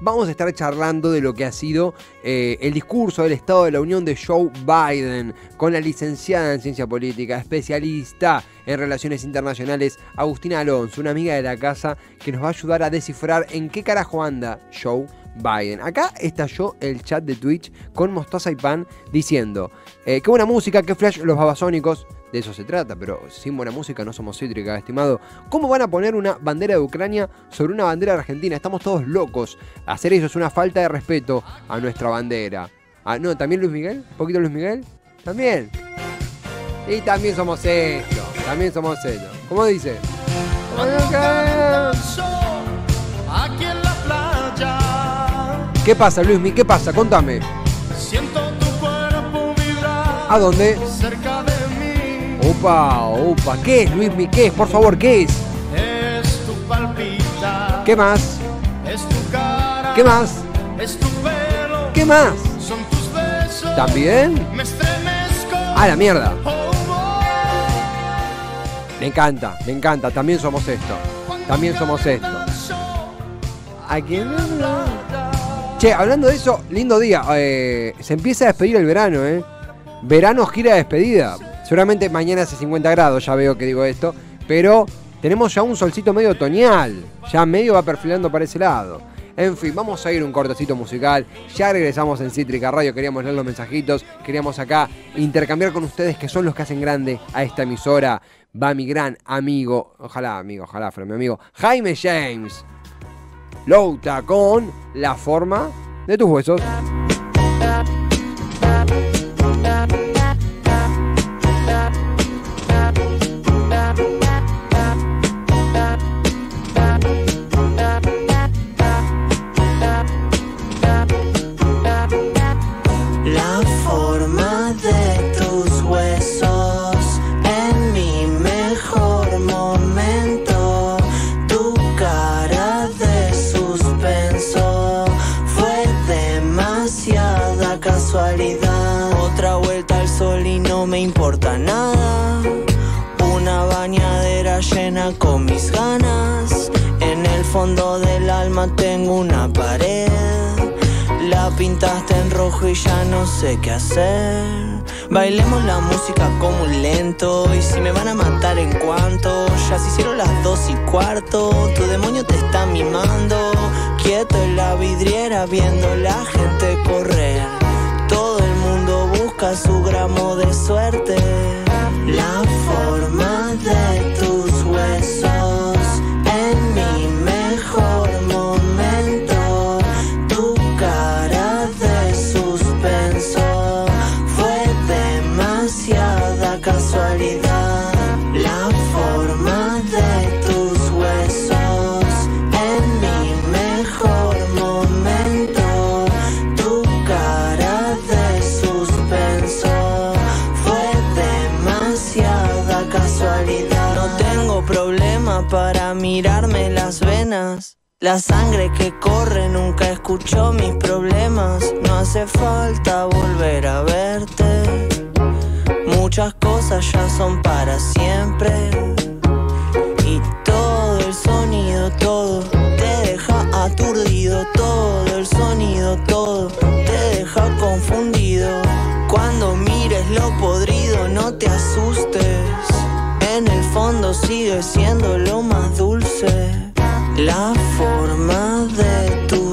vamos a estar charlando de lo que ha sido eh, el discurso del Estado de la Unión de Joe Biden con la licenciada en Ciencia Política, especialista en Relaciones Internacionales, Agustina Alonso, una amiga de la casa que nos va a ayudar a descifrar en qué carajo anda Joe Biden. Acá estalló el chat de Twitch con Mostaza y Pan diciendo, eh, qué buena música, qué flash los babasónicos. De eso se trata, pero sin buena música no somos cítrica, estimado. ¿Cómo van a poner una bandera de Ucrania sobre una bandera de argentina? Estamos todos locos. Hacer eso es una falta de respeto a nuestra bandera. Ah, no, también Luis Miguel, un poquito Luis Miguel, también. Y también somos esto, también somos esto. ¿Cómo dice? ¿Qué pasa, Luis Miguel? ¿Qué pasa? Contame. siento tu cuerpo vibrar ¿A dónde? cerca Opa, opa. ¿Qué es, Luis Miguel? ¿Qué es? Por favor, ¿qué es? Es tu palpita, ¿Qué más? es tu cara, ¿Qué más? es tu pelo, ¿Qué más? son tus besos. ¿También? Me estremezco. A la mierda. Oh, oh. Me encanta, me encanta. También somos esto. También somos esto. ¿A quién Che, hablando de eso, lindo día. Eh, se empieza a despedir el verano, ¿eh? Verano gira de despedida. Seguramente mañana hace 50 grados, ya veo que digo esto. Pero tenemos ya un solcito medio otoñal. Ya medio va perfilando para ese lado. En fin, vamos a ir un cortecito musical. Ya regresamos en Cítrica Radio. Queríamos leer los mensajitos. Queríamos acá intercambiar con ustedes que son los que hacen grande a esta emisora. Va mi gran amigo, ojalá amigo, ojalá fuera mi amigo, Jaime James. Louta con la forma de tus huesos. Pintaste en rojo y ya no sé qué hacer. Bailemos la música como un lento. Y si me van a matar en cuanto, ya se hicieron las dos y cuarto. Tu demonio te está mimando. Quieto en la vidriera viendo la gente correr. Todo el mundo busca su gramo de suerte. La sangre que corre nunca escuchó mis problemas. No hace falta volver a verte. Muchas cosas ya son para siempre. Y todo el sonido, todo te deja aturdido. Todo el sonido, todo te deja confundido. Cuando mires lo podrido, no te asustes. En el fondo sigue siendo lo más dulce. La forma de tus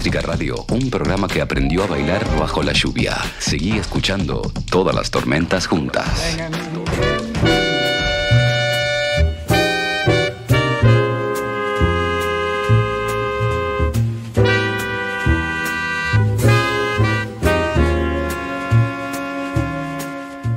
Cítrica Radio, un programa que aprendió a bailar bajo la lluvia. Seguí escuchando todas las tormentas juntas.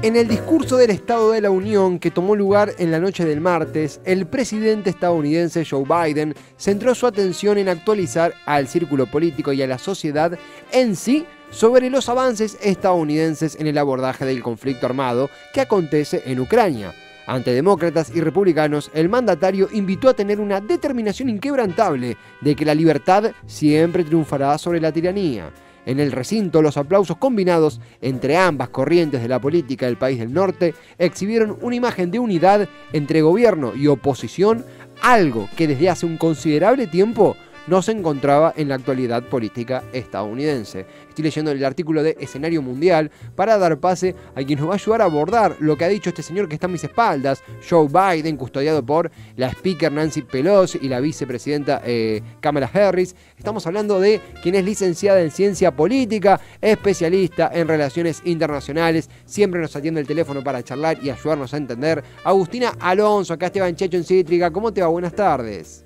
En el discurso del Estado de la Unión que tomó lugar en la noche del martes, el presidente estadounidense Joe Biden centró su atención en actualizar al círculo político y a la sociedad en sí sobre los avances estadounidenses en el abordaje del conflicto armado que acontece en Ucrania. Ante demócratas y republicanos, el mandatario invitó a tener una determinación inquebrantable de que la libertad siempre triunfará sobre la tiranía. En el recinto, los aplausos combinados entre ambas corrientes de la política del país del norte exhibieron una imagen de unidad entre gobierno y oposición, algo que desde hace un considerable tiempo no se encontraba en la actualidad política estadounidense. Estoy leyendo el artículo de Escenario Mundial para dar pase a quien nos va a ayudar a abordar lo que ha dicho este señor que está a mis espaldas, Joe Biden, custodiado por la speaker Nancy Pelosi y la vicepresidenta eh, Kamala Harris. Estamos hablando de quien es licenciada en ciencia política, especialista en relaciones internacionales, siempre nos atiende el teléfono para charlar y ayudarnos a entender. Agustina Alonso, acá Esteban Checho en Cítrica, ¿cómo te va? Buenas tardes.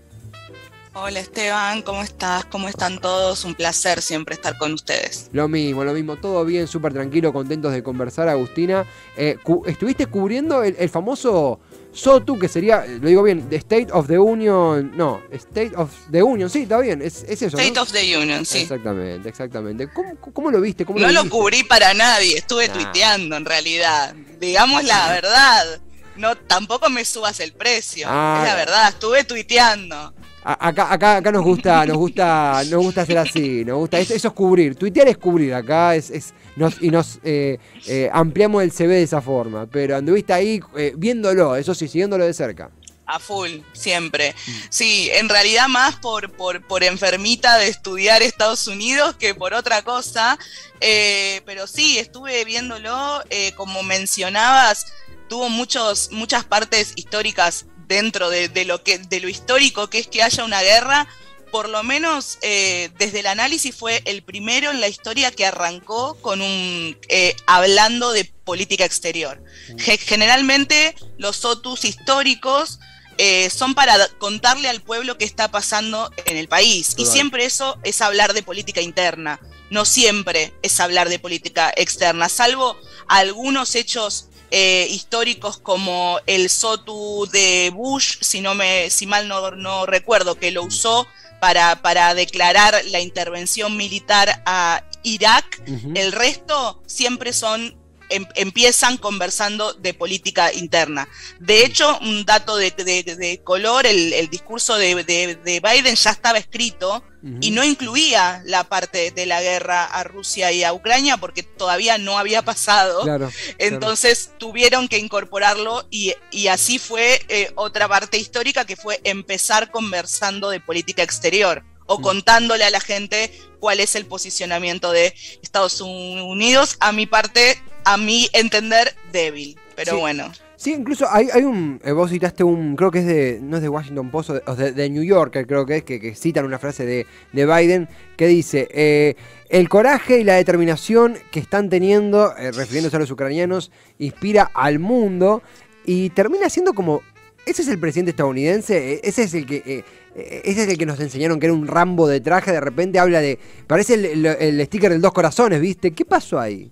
Hola Esteban, ¿cómo estás? ¿Cómo están todos? Un placer siempre estar con ustedes. Lo mismo, lo mismo, todo bien, súper tranquilo, contentos de conversar, Agustina. Eh, cu- estuviste cubriendo el, el famoso SOTU, que sería, lo digo bien, The State of the Union, no, State of the Union, sí, está bien, es, es eso. ¿no? State of the Union, sí. Exactamente, exactamente. ¿Cómo, cómo lo viste? ¿Cómo No lo cubrí para nadie, estuve Nah. tuiteando en realidad. Digamos la verdad. No, tampoco me subas el precio. Ah. es la verdad, estuve tuiteando. Acá, acá, acá nos gusta, nos gusta, nos gusta hacer así, nos gusta, eso, eso es cubrir, tuitear es cubrir, acá es, es nos, y nos eh, eh, ampliamos el CV de esa forma, pero anduviste ahí eh, viéndolo, eso sí, siguiéndolo de cerca. A full, siempre. Sí, en realidad más por, por, por enfermita de estudiar Estados Unidos que por otra cosa. Eh, pero sí, estuve viéndolo, eh, como mencionabas, tuvo muchos, muchas partes históricas dentro de, de lo que, de lo histórico que es que haya una guerra. Por lo menos eh, desde el análisis fue el primero en la historia que arrancó con un eh, hablando de política exterior. Ge- Generalmente los sotus históricos eh, son para contarle al pueblo qué está pasando en el país. Y siempre eso es hablar de política interna. No siempre es hablar de política externa, salvo algunos hechos eh, históricos como el SOTU de Bush, si, no me, si mal no, no recuerdo, que lo usó para, para declarar la intervención militar a Irak. El resto siempre son em- empiezan conversando de política interna. De hecho, un dato de, de- de color, el, el discurso de, de- de Biden ya estaba escrito y no incluía la parte de la guerra a Rusia y a Ucrania porque todavía no había pasado. Claro. Entonces tuvieron que incorporarlo y, y así fue eh, otra parte histórica que fue empezar conversando de política exterior o contándole a la gente cuál es el posicionamiento de Estados Unidos, a mi parte, a mi entender, débil. Pero Sí. bueno, Sí, incluso hay, hay un. eh, vos citaste un. Creo que es de. No es de Washington Post o de, o de- de New Yorker, creo que es, que, que citan una frase de, de Biden que dice: eh, El coraje y la determinación que están teniendo, eh, refiriéndose a los ucranianos, inspira al mundo y termina siendo como. Ese es el presidente estadounidense, eh, ese es el que. eh, eh, ese es el que nos enseñaron que era un Rambo de traje, de repente habla de. Parece el sticker del dos corazones, ¿viste? ¿Qué pasó ahí?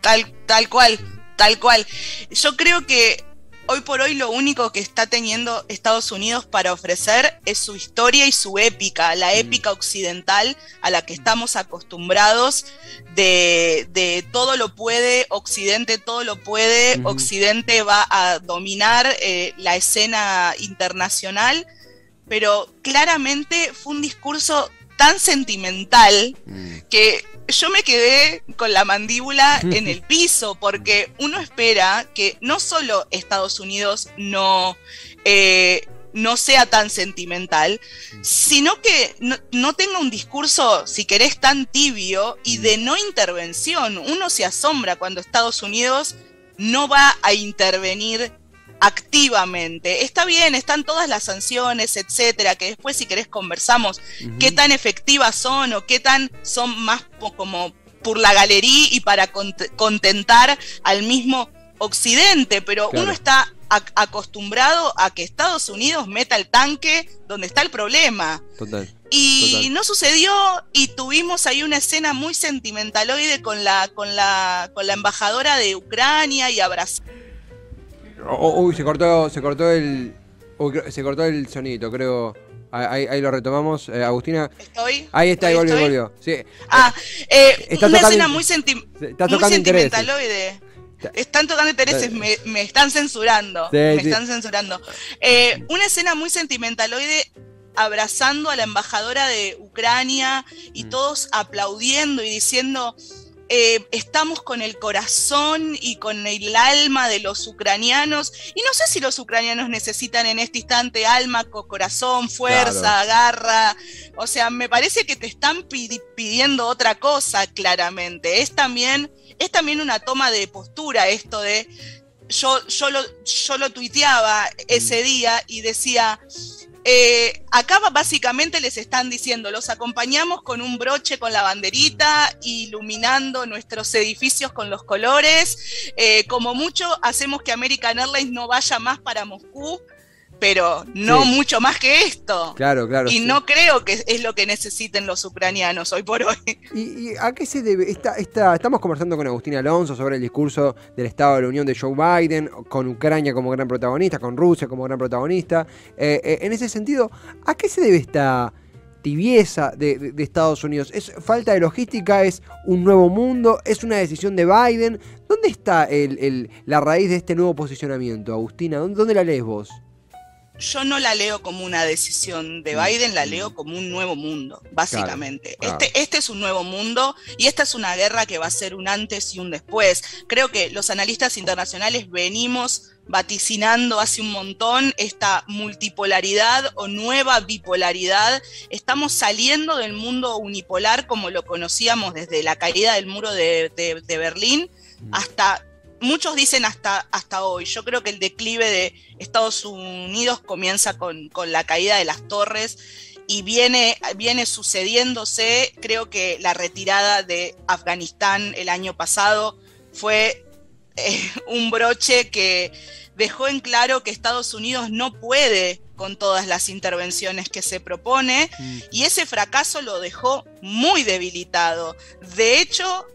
tal, tal cual, tal cual. Yo creo que hoy por hoy lo único que está teniendo Estados Unidos para ofrecer es su historia y su épica, la épica occidental a la que estamos acostumbrados de, de todo lo puede, Occidente todo lo puede. Occidente va a dominar eh, la escena internacional, pero claramente fue un discurso tan sentimental Mm, que yo me quedé con la mandíbula en el piso, porque uno espera que no solo Estados Unidos no, eh, no sea tan sentimental, sino que no, no tenga un discurso, si querés, tan tibio y de no intervención. Uno se asombra cuando Estados Unidos no va a intervenir activamente. Está bien, están todas las sanciones, etcétera, que después si querés conversamos qué tan efectivas son o qué tan son más como por la galería y para cont- contentar al mismo Occidente, pero Claro. uno está ac- acostumbrado a que Estados Unidos meta el tanque donde está el problema. Total. Y Total. no sucedió y tuvimos ahí una escena muy sentimentaloide con la, con la, con la embajadora de Ucrania y abrazando. Oh, uy, se cortó, se cortó el. uy, se cortó el sonito, creo. Ahí, ahí lo retomamos. Eh, Agustina. ¿Estoy? Ahí está, ahí volvió, volvió. Sí. Ah, eh, Está una tocando escena muy, senti- muy sentimentaloide. Está- Están tocando intereses, me, me están censurando. Sí, me sí. están censurando. Eh, una escena muy sentimentaloide abrazando a la embajadora de Ucrania y Mm. todos aplaudiendo y diciendo. Eh, estamos con el corazón y con el alma de los ucranianos. Y no sé si los ucranianos necesitan en este instante alma, co- corazón, fuerza, garra. O sea, me parece que te están pidi- pidiendo otra cosa, claramente. Es también, es también una toma de postura esto de. Yo, yo, lo, yo lo tuiteaba ese día y decía. Eh, acá básicamente les están diciendo, los acompañamos con un broche con la banderita, iluminando nuestros edificios con los colores. eh, como mucho hacemos que American Airlines no vaya más para Moscú, pero no Sí. mucho más que esto. Claro, claro. Y sí. no creo que es lo que necesiten los ucranianos hoy por hoy. ¿Y, y a qué se debe? Esta, esta, estamos conversando con Agustín Alonso sobre el discurso del Estado de la Unión de Joe Biden, con Ucrania como gran protagonista, con Rusia como gran protagonista. Eh, eh, en ese sentido, ¿a qué se debe esta tibieza de, de- de Estados Unidos? ¿Es falta de logística? ¿Es un nuevo mundo? ¿Es una decisión de Biden? ¿Dónde está el- el- la raíz de este nuevo posicionamiento, Agustina? ¿Dónde, dónde la lees vos? Yo no la leo como una decisión de Biden, la leo como un nuevo mundo, básicamente. Mm. Claro, Este, este es un nuevo mundo y esta es una guerra que va a ser un antes y un después. Creo que los analistas internacionales venimos vaticinando hace un montón esta multipolaridad o nueva bipolaridad. Estamos saliendo del mundo unipolar como lo conocíamos desde la caída del muro de, de- de Berlín hasta muchos dicen hasta, hasta hoy. Yo creo que el declive de Estados Unidos comienza con, con la caída de las torres y viene, viene sucediéndose. Creo que la retirada de Afganistán el año pasado fue eh, un broche que dejó en claro que Estados Unidos no puede con todas las intervenciones que se propone y ese fracaso lo dejó muy debilitado. De hecho,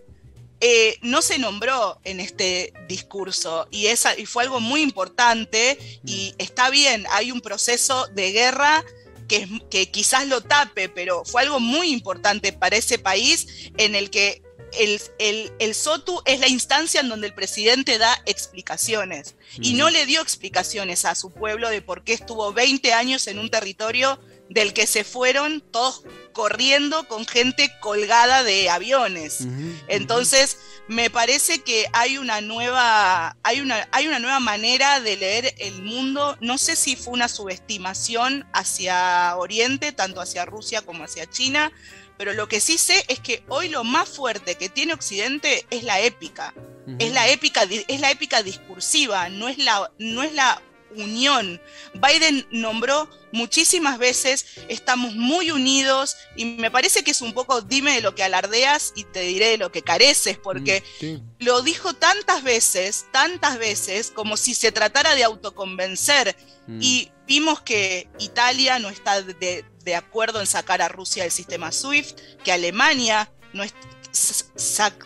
eh, no se nombró en este discurso y, esa, y fue algo muy importante y está bien, hay un proceso de guerra que, que quizás lo tape, pero fue algo muy importante para ese país en el que el, el- el SOTU es la instancia en donde el presidente da explicaciones y no le dio explicaciones a su pueblo de por qué estuvo 20 años en un territorio del que se fueron todos corriendo con gente colgada de aviones. Entonces, me parece que hay una nueva, hay una, hay una nueva manera de leer el mundo. No sé si fue una subestimación hacia Oriente, tanto hacia Rusia como hacia China, pero lo que sí sé es que hoy lo más fuerte que tiene Occidente es la épica. Es la épica, es la épica discursiva, no es la, no es la unión. Biden nombró muchísimas veces, estamos muy unidos y me parece que es un poco dime de lo que alardeas y te diré de lo que careces, porque Sí. lo dijo tantas veces, tantas veces, como si se tratara de autoconvencer. Mm. Y vimos que Italia no está de, de acuerdo en sacar a Rusia del sistema SWIFT, que Alemania no es-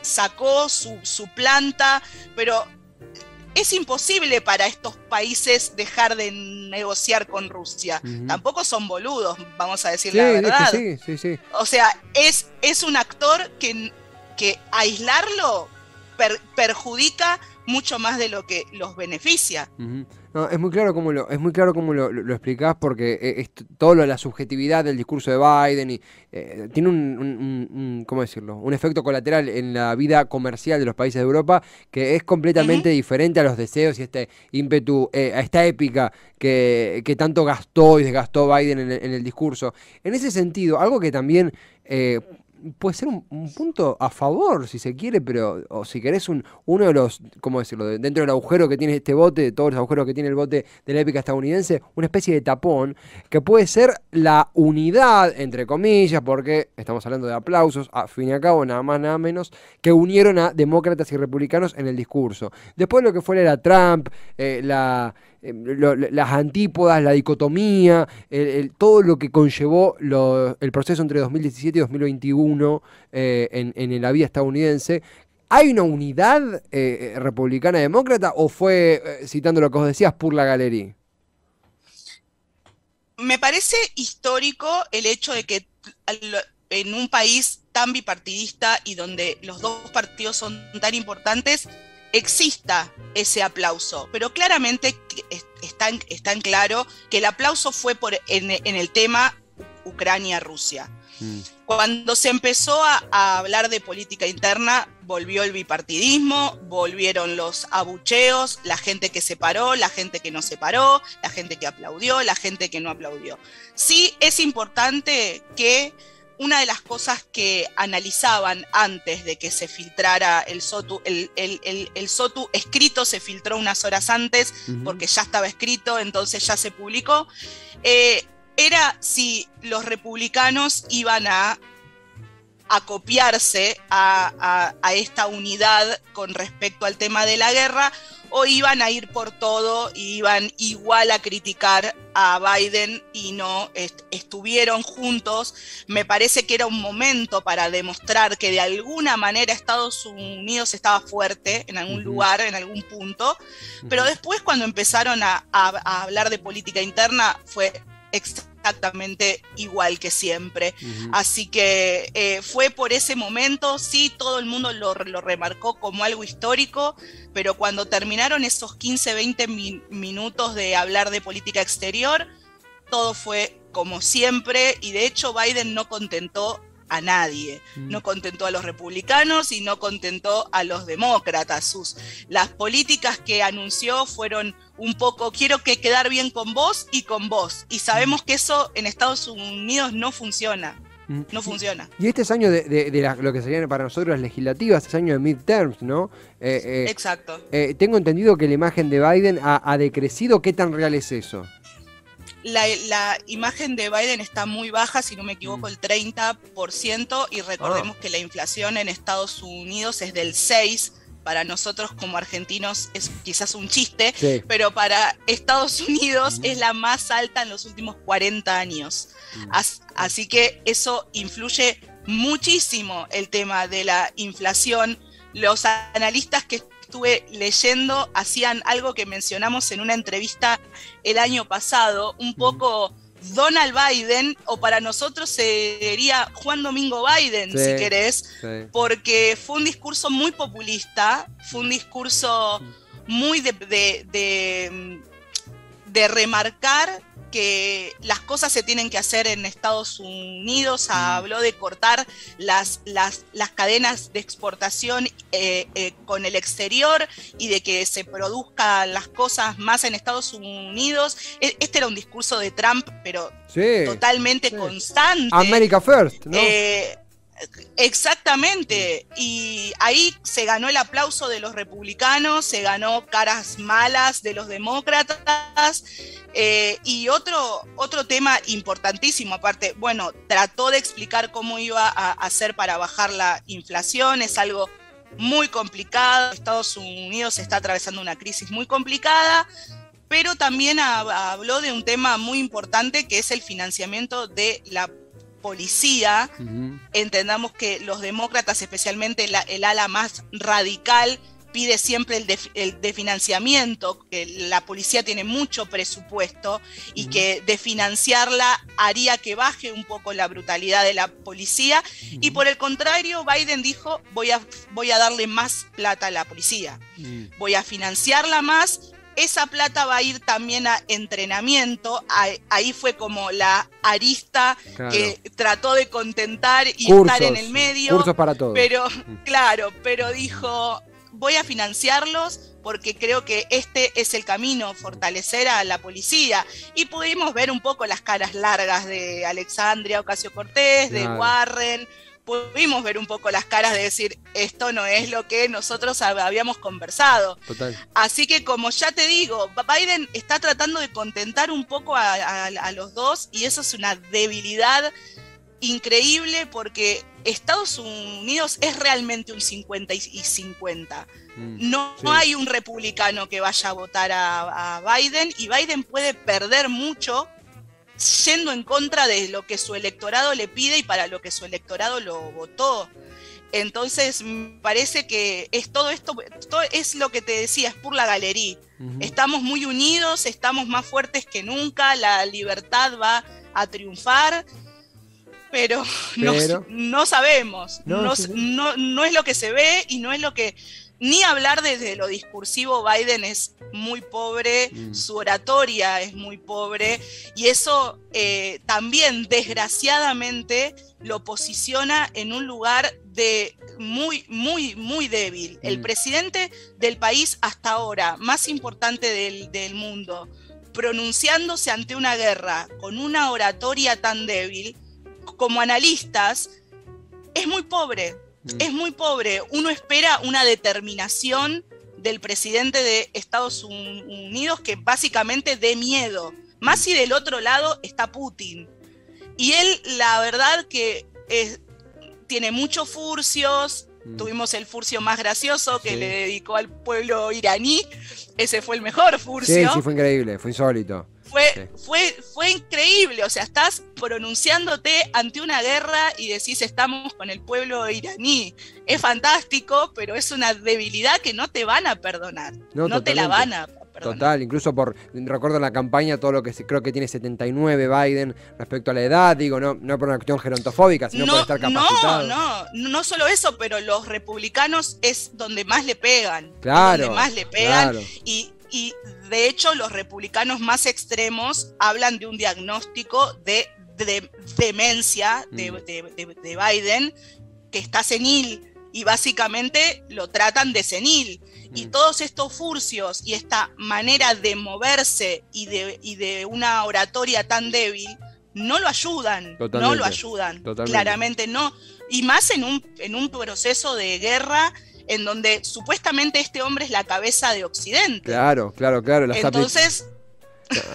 sacó su, su planta, pero es imposible para estos países dejar de negociar con Rusia. Tampoco son boludos, vamos a decir Sí, la es que verdad. sí, sí, sí. O sea, es, es un actor que, que aislarlo per- perjudica mucho más de lo que los beneficia. No, es muy claro cómo lo, es muy claro cómo lo, lo- lo explicás porque eh, es todo lo la subjetividad del discurso de Biden y eh, tiene un, un- un- un- ¿cómo decirlo? un efecto colateral en la vida comercial de los países de Europa que es completamente diferente a los deseos y este ímpetu, eh, a esta épica que, que tanto gastó y desgastó Biden en el, en el discurso. En ese sentido, algo que también eh, puede ser un, un punto a favor, si se quiere, pero, o si querés, un, uno de los, ¿cómo decirlo? De- dentro del agujero que tiene este bote, de todos los agujeros que tiene el bote de la épica estadounidense, una especie de tapón, que puede ser la unidad, entre comillas, porque estamos hablando de aplausos, a fin y a cabo, nada más, nada menos, que unieron a demócratas y republicanos en el discurso. Después lo que fuera era Trump, eh, la, eh, las antípodas, la dicotomía, el- todo lo que conllevó lo- el proceso entre 2017 y 2021 eh, en, la vida estadounidense. ¿Hay una unidad eh, republicana-demócrata o fue, eh, citando lo que vos decías, por la galería? Me parece histórico el hecho de que en un país tan bipartidista y donde los dos partidos son tan importantes, exista ese aplauso. Pero claramente está en, está en claro que el aplauso fue en el tema Ucrania-Rusia. Cuando se empezó a, a hablar de política interna, volvió el bipartidismo, volvieron los abucheos, la gente que se paró, la gente que no se paró, la gente que aplaudió, la gente que no aplaudió. Sí es importante que una de las cosas que analizaban antes de que se filtrara el SOTU, el, el- el- el SOTU escrito se filtró unas horas antes porque ya estaba escrito, entonces ya se publicó, eh, era si los republicanos iban a acopiarse a, a- a esta unidad con respecto al tema de la guerra o iban a ir por todo y iban igual a criticar a Biden y no est- estuvieron juntos. Me parece que era un momento para demostrar que de alguna manera Estados Unidos estaba fuerte en algún lugar, en algún punto, pero después cuando empezaron a hablar de política interna fue exactamente igual que siempre. Así que eh, fue por ese momento, sí, todo el mundo lo, lo remarcó como algo histórico, pero cuando terminaron esos 15, 20 mi- minutos de hablar de política exterior, todo fue como siempre y de hecho Biden no contentó a nadie, no contentó a los republicanos y no contentó a los demócratas. Sus, las políticas que anunció fueron un poco, quiero que quedar bien con vos y con vos. Y sabemos que eso en Estados Unidos no funciona, Mm. no funciona. Y este es año de, de- de la- lo que serían para nosotros las legislativas, es año de midterms, ¿no? Eh, eh, Exacto. eh, tengo entendido que la imagen de Biden ha, ha decrecido. ¿Qué tan real es eso? La, la imagen de Biden está muy baja, si no me Mm. equivoco, el 30%, y Ah. recordemos que la inflación en Estados Unidos es del 6%. Para nosotros como argentinos es quizás un chiste, Sí. pero para Estados Unidos es la más alta en los últimos 40 años. As- así que eso influye muchísimo el tema de la inflación. Los analistas que estuve leyendo hacían algo que mencionamos en una entrevista el año pasado, un poco Donald Biden, o para nosotros sería Juan Domingo Biden, Sí. si querés, Sí. porque fue un discurso muy populista, fue un discurso muy de, de- de, de remarcar que las cosas se tienen que hacer en Estados Unidos, habló de cortar las, las, las cadenas de exportación eh, eh, con el exterior y de que se produzcan las cosas más en Estados Unidos. E- Este era un discurso de Trump, pero Sí. totalmente sí. constante. America First, ¿no? Eh, exactamente. Y ahí se ganó el aplauso de los republicanos, se ganó caras malas de los demócratas. eh, y otro, otro tema importantísimo, aparte, bueno, trató de explicar cómo iba a hacer para bajar la inflación, es algo muy complicado. Estados Unidos está atravesando una crisis muy complicada pero también ha- habló de un tema muy importante que es el financiamiento de la policía. Entendamos que los demócratas, especialmente la- el ala más radical, pide siempre el de, el de financiamiento, que la policía tiene mucho presupuesto y que de financiarla haría que baje un poco la brutalidad de la policía. Y por el contrario, Biden dijo, voy a, voy a darle más plata a la policía voy a financiarla más. Esa plata va a ir también a entrenamiento. Ahí- fue como la arista Claro. que trató de contentar y Cursos, estar en el medio. Cursos para todos. Pero, claro, pero dijo, voy a financiarlos porque creo que este es el camino, fortalecer a la policía. Y pudimos ver un poco las caras largas de Alexandria Ocasio Cortés, de. Warren, pudimos ver un poco las caras de decir, esto no es lo que nosotros hab- habíamos conversado. Total. Así que como ya te digo, Biden está tratando de contentar un poco a, a- a los dos y eso es una debilidad increíble porque Estados Unidos es realmente un 50 y y 50. Mm. No Sí. hay un republicano que vaya a votar a, a Biden y Biden puede perder mucho yendo en contra de lo que su electorado le pide y para lo que su electorado lo votó. Entonces, me parece que es todo esto, todo es lo que te decía, es por la galería. Estamos muy unidos, estamos más fuertes que nunca, la libertad va a triunfar, pero, no- Pero- No, sabemos, No, no- no es lo que se ve y no es lo que... Ni hablar desde lo discursivo, Biden es muy pobre, Mm. su oratoria es muy pobre y eso eh, también desgraciadamente lo posiciona en un lugar de muy, muy, muy débil. El Mm. presidente del país hasta ahora, más importante del, del mundo, pronunciándose ante una guerra con una oratoria tan débil, como analistas, es muy pobre, Mm. es muy pobre. Uno espera una determinación del presidente de Estados Un- Unidos que básicamente dé miedo. Más si del otro lado está Putin. Y él, la verdad que es- tiene muchos furcios. Mm. Tuvimos el furcio más gracioso que Sí. le dedicó al pueblo iraní. Ese fue el mejor Sí, furcio sí, fue increíble, fue insólito. Fue, Sí. fue, fue increíble. O sea, estás pronunciándote ante una guerra y decís estamos con el pueblo iraní. Es fantástico, pero es una debilidad que no te van a perdonar. No, No, te la van a perdonar. Total, incluso por, recuerdo en la campaña todo lo que se- creo que tiene 79 Biden respecto a la edad, digo, no, no por una cuestión gerontofóbica, sino por No, estar no, capacitado. no, no solo eso, pero los republicanos es donde más le pegan. Claro, Donde más le pegan. claro. Y, y de hecho los republicanos más extremos hablan de un diagnóstico de, de demencia de, Mm. de- de- de Biden que está senil y básicamente lo tratan de senil. Y Mm. todos estos furcios y esta manera de moverse y de, y de una oratoria tan débil no lo ayudan, no lo ayudan, totalmente. claramente no. Y más en un, en un proceso de guerra en donde supuestamente este hombre es la cabeza de Occidente. Claro, claro, claro. Las, Entonces,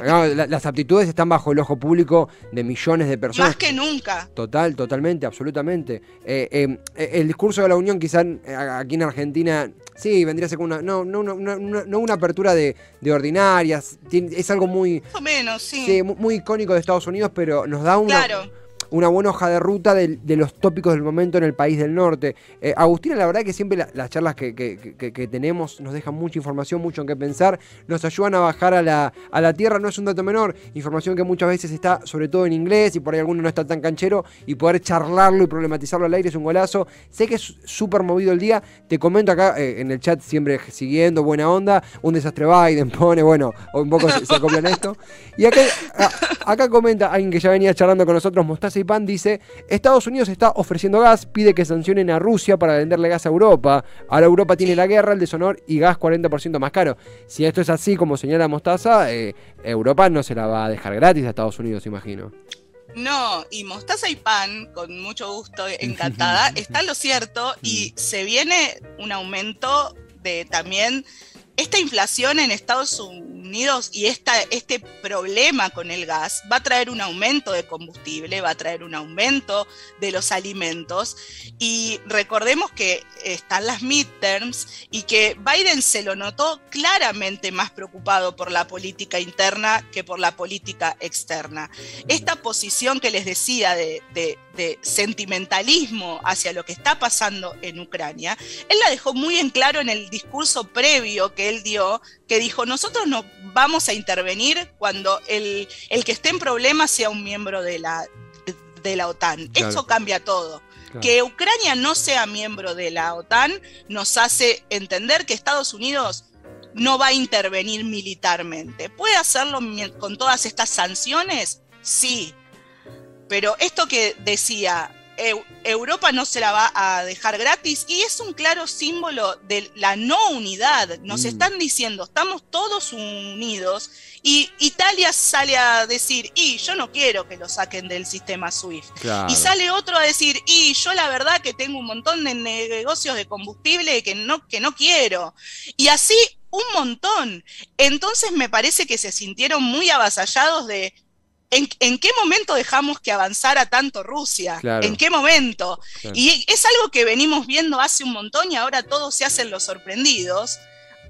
no, la- las aptitudes están bajo el ojo público de millones de personas. más que nunca. Total, totalmente, absolutamente. Eh, eh, eh, el discurso de la Unión, quizá eh, aquí en Argentina, sí, vendría a ser como una, no, no, no, no, no- no una apertura de, de ordinarias. Es algo muy, Más o menos, sí. sí, mu- muy icónico de Estados Unidos, pero nos da una, claro. Una buena hoja de ruta de, los tópicos del momento en el país del norte. Eh, Agustina, la verdad que siempre la- las charlas que, que- tenemos nos dejan mucha información, mucho en qué pensar, nos ayudan a bajar a la, a la tierra, no es un dato menor, información que muchas veces está sobre todo en inglés y por ahí alguno no está tan canchero y poder charlarlo y problematizarlo al aire es un golazo. Sé que es súper movido el día, te comento acá eh, en el chat siempre siguiendo, buena onda, un desastre Biden pone, bueno, un poco se, se acoplan esto. Y acá, acá comenta alguien que ya venía charlando con nosotros, Mostaza y Pan, dice, Estados Unidos está ofreciendo gas, pide que sancionen a Rusia para venderle gas a Europa. Ahora Europa tiene la guerra, el deshonor y gas 40% más caro. Si esto es así como señala Mostaza, eh, Europa no se la va a dejar gratis a Estados Unidos, imagino. No, y mostaza y pan, con mucho gusto, encantada, está lo cierto y se viene un aumento de también esta inflación en Estados Unidos y este problema con el gas va a traer un aumento de combustible, va a traer un aumento de los alimentos y recordemos que están las midterms y que Biden se lo notó claramente más preocupado por la política interna que por la política externa. Esta posición que les decía de, de- de sentimentalismo hacia lo que está pasando en Ucrania, él la dejó muy en claro en el discurso previo que él dio, que dijo, nosotros no vamos a intervenir cuando el, el que esté en problemas sea un miembro de la, de, de la OTAN. Claro. Eso cambia todo. Claro. Que Ucrania no sea miembro de la OTAN nos hace entender que Estados Unidos no va a intervenir militarmente. ¿Puede hacerlo con todas estas sanciones? Sí. Pero esto que decía, Eu- Europa no se la va a dejar gratis y es un claro símbolo de la no unidad. Nos Mm. están diciendo, estamos todos unidos y Italia sale a decir, y yo no quiero que lo saquen del sistema SWIFT. Claro. Y sale otro a decir, y yo la verdad que tengo un montón de negocios de combustible que no, que no quiero. Y así un montón. Entonces me parece que se sintieron muy avasallados de... ¿En, en qué momento dejamos que avanzara tanto Rusia? Claro. ¿En qué momento? Claro. Y es algo que venimos viendo hace un montón y ahora todos se hacen los sorprendidos.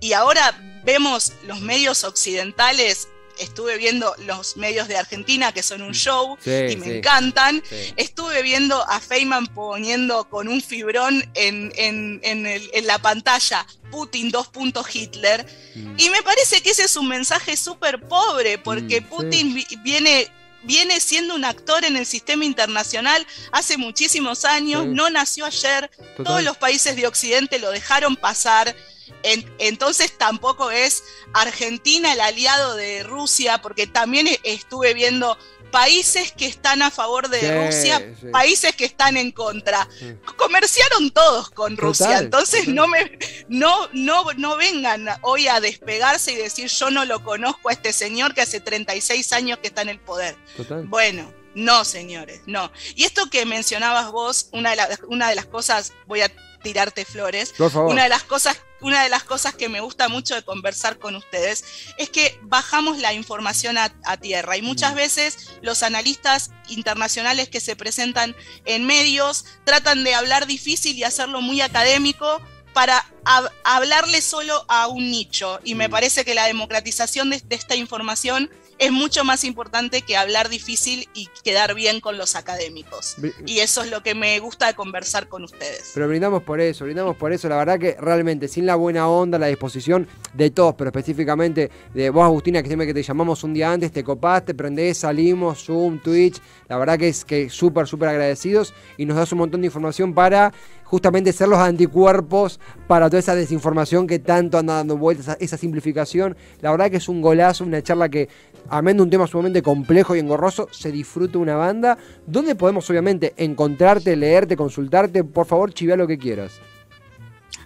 Y ahora vemos los medios occidentales, estuve viendo los medios de Argentina que son un show Sí, y me sí. encantan. Sí. Estuve viendo a Feynman poniendo con un fibrón en, en- en el- en la pantalla Putin dos puntos Hitler. Mm. Y me parece que ese es un mensaje súper pobre, porque Mm. Putin vi- viene, viene siendo un actor en el sistema internacional hace muchísimos años, Sí. no nació ayer, Total. todos los países de Occidente lo dejaron pasar. En- entonces tampoco es Argentina el aliado de Rusia, porque también e- estuve viendo países que están a favor de Sí, Rusia, sí. países que están en contra. Sí. Comerciaron todos con Total, Rusia, entonces no me no, no, no vengan hoy a despegarse y decir yo no lo conozco a este señor que hace 36 años que está en el poder. Total. Bueno, no, señores, no. Y esto que mencionabas vos, una de, las- una de las cosas, voy a tirarte flores, una de las cosas, una de las cosas que me gusta mucho de conversar con ustedes es que bajamos la información a, a tierra y muchas Mm. veces los analistas internacionales que se presentan en medios tratan de hablar difícil y hacerlo muy académico para hab- hablarle solo a un nicho y me Mm. parece que la democratización de, de esta información es mucho más importante que hablar difícil y quedar bien con los académicos. Y eso es lo que me gusta de conversar con ustedes. Pero brindamos por eso, brindamos por eso. La verdad que realmente, sin la buena onda, la disposición de todos, pero específicamente de vos, Agustina, que siempre que te llamamos un día antes, te copaste, prendés, salimos, Zoom, Twitch. La verdad que es que súper, súper agradecidos y nos das un montón de información para justamente ser los anticuerpos para toda esa desinformación que tanto anda dando vueltas, esa simplificación. La verdad que es un golazo, una charla que, amén de un tema sumamente complejo y engorroso, se disfruta una banda. ¿Dónde podemos, obviamente, encontrarte, leerte, consultarte? Por favor, chivea lo que quieras.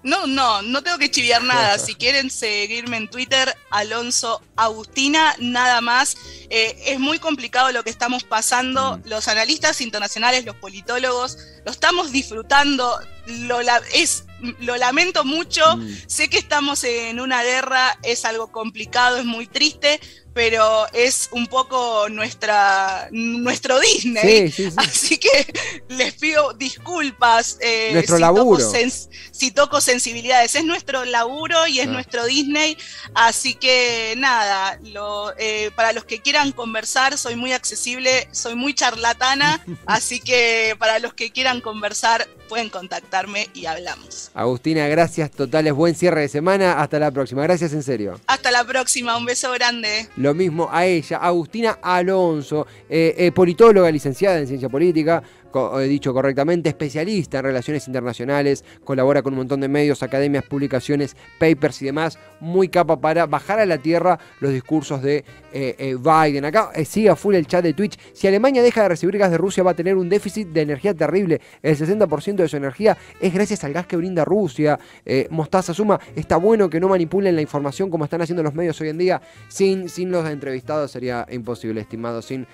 No, no, no tengo que chiviar nada. Si quieren seguirme en Twitter, Alonso Agustina, nada más. Eh, es muy complicado lo que estamos pasando. Mm. Los analistas internacionales, los politólogos, lo estamos disfrutando. Lo, la- es, lo lamento mucho. Mm. Sé que estamos en una guerra, es algo complicado, es muy triste, pero es un poco nuestra, nuestro Disney. Sí, sí, sí. Así que les pido disculpas eh, Nuestro si, laburo. Toco si toco sensibilidades. Es nuestro laburo y es Ah. nuestro Disney. Así que nada, lo- eh, para los que quieran conversar, soy muy accesible, soy muy charlatana. así que para los que quieran conversar, pueden contactarme y hablamos. Agustina, gracias totales. Buen cierre de semana. Hasta la próxima. Gracias en serio. Hasta la próxima, un beso grande. Lo mismo a ella, Agustina Alonso, eh, eh, politóloga, licenciada en ciencia política, he dicho correctamente, especialista en relaciones internacionales, colabora con un montón de medios, academias, publicaciones, papers y demás, muy capa para bajar a la tierra los discursos de eh, eh, Biden. Acá eh, sigue a full el chat de Twitch. Si Alemania deja de recibir gas de Rusia va a tener un déficit de energía terrible. El 60% de su energía es gracias al gas que brinda Rusia. Eh, Mostaza suma, está bueno que no manipulen la información como están haciendo los medios hoy en día. Sin, sin los entrevistados sería imposible, estimado. Sin